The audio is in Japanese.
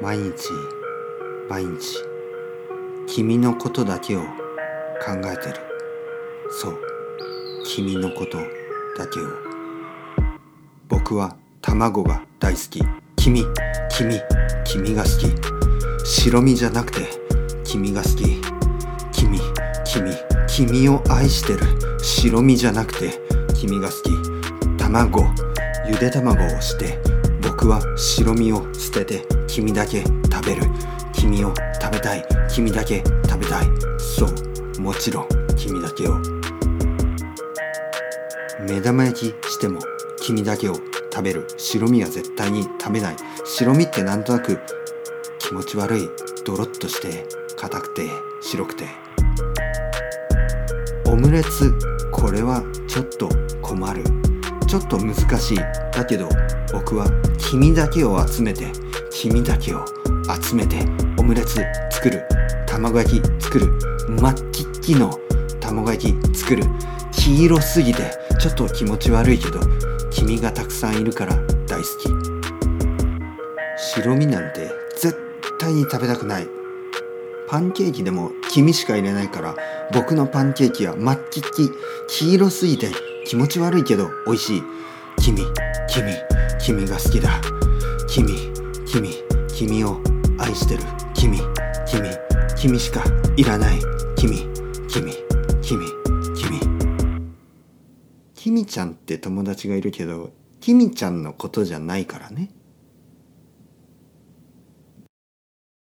毎日毎日君のことだけを考えてる。そう君のことだけを。僕は卵が大好き。君君君が好き。白身じゃなくて君が好き。君君君を愛してる。白身じゃなくて君が好き。卵ゆで卵をして僕は白身を捨てて君だけ食べる。君を食べたい。君だけ食べたい。そう。もちろん君だけを。目玉焼きしても君だけを食べる。白身は絶対に食べない。白身ってなんとなく気持ち悪い。ドロッとして硬くて白くて。オムレツこれはちょっと困る。ちょっと難しい。だけど僕は君だけを集めて君だけを集めてオムレツ作る卵焼き作る真っ黄っきの卵焼き作る黄色すぎてちょっと気持ち悪いけど君がたくさんいるから大好き。白身なんて絶対に食べたくない。パンケーキでも君しか入れないから僕のパンケーキは真っ黄っき黄色すぎて気持ち悪いけど美味しい。君君。君が好きだ。君君君を愛してる。君君君しかいらない。君君君君。君ちゃんって友達がいるけど君ちゃんのことじゃないからね。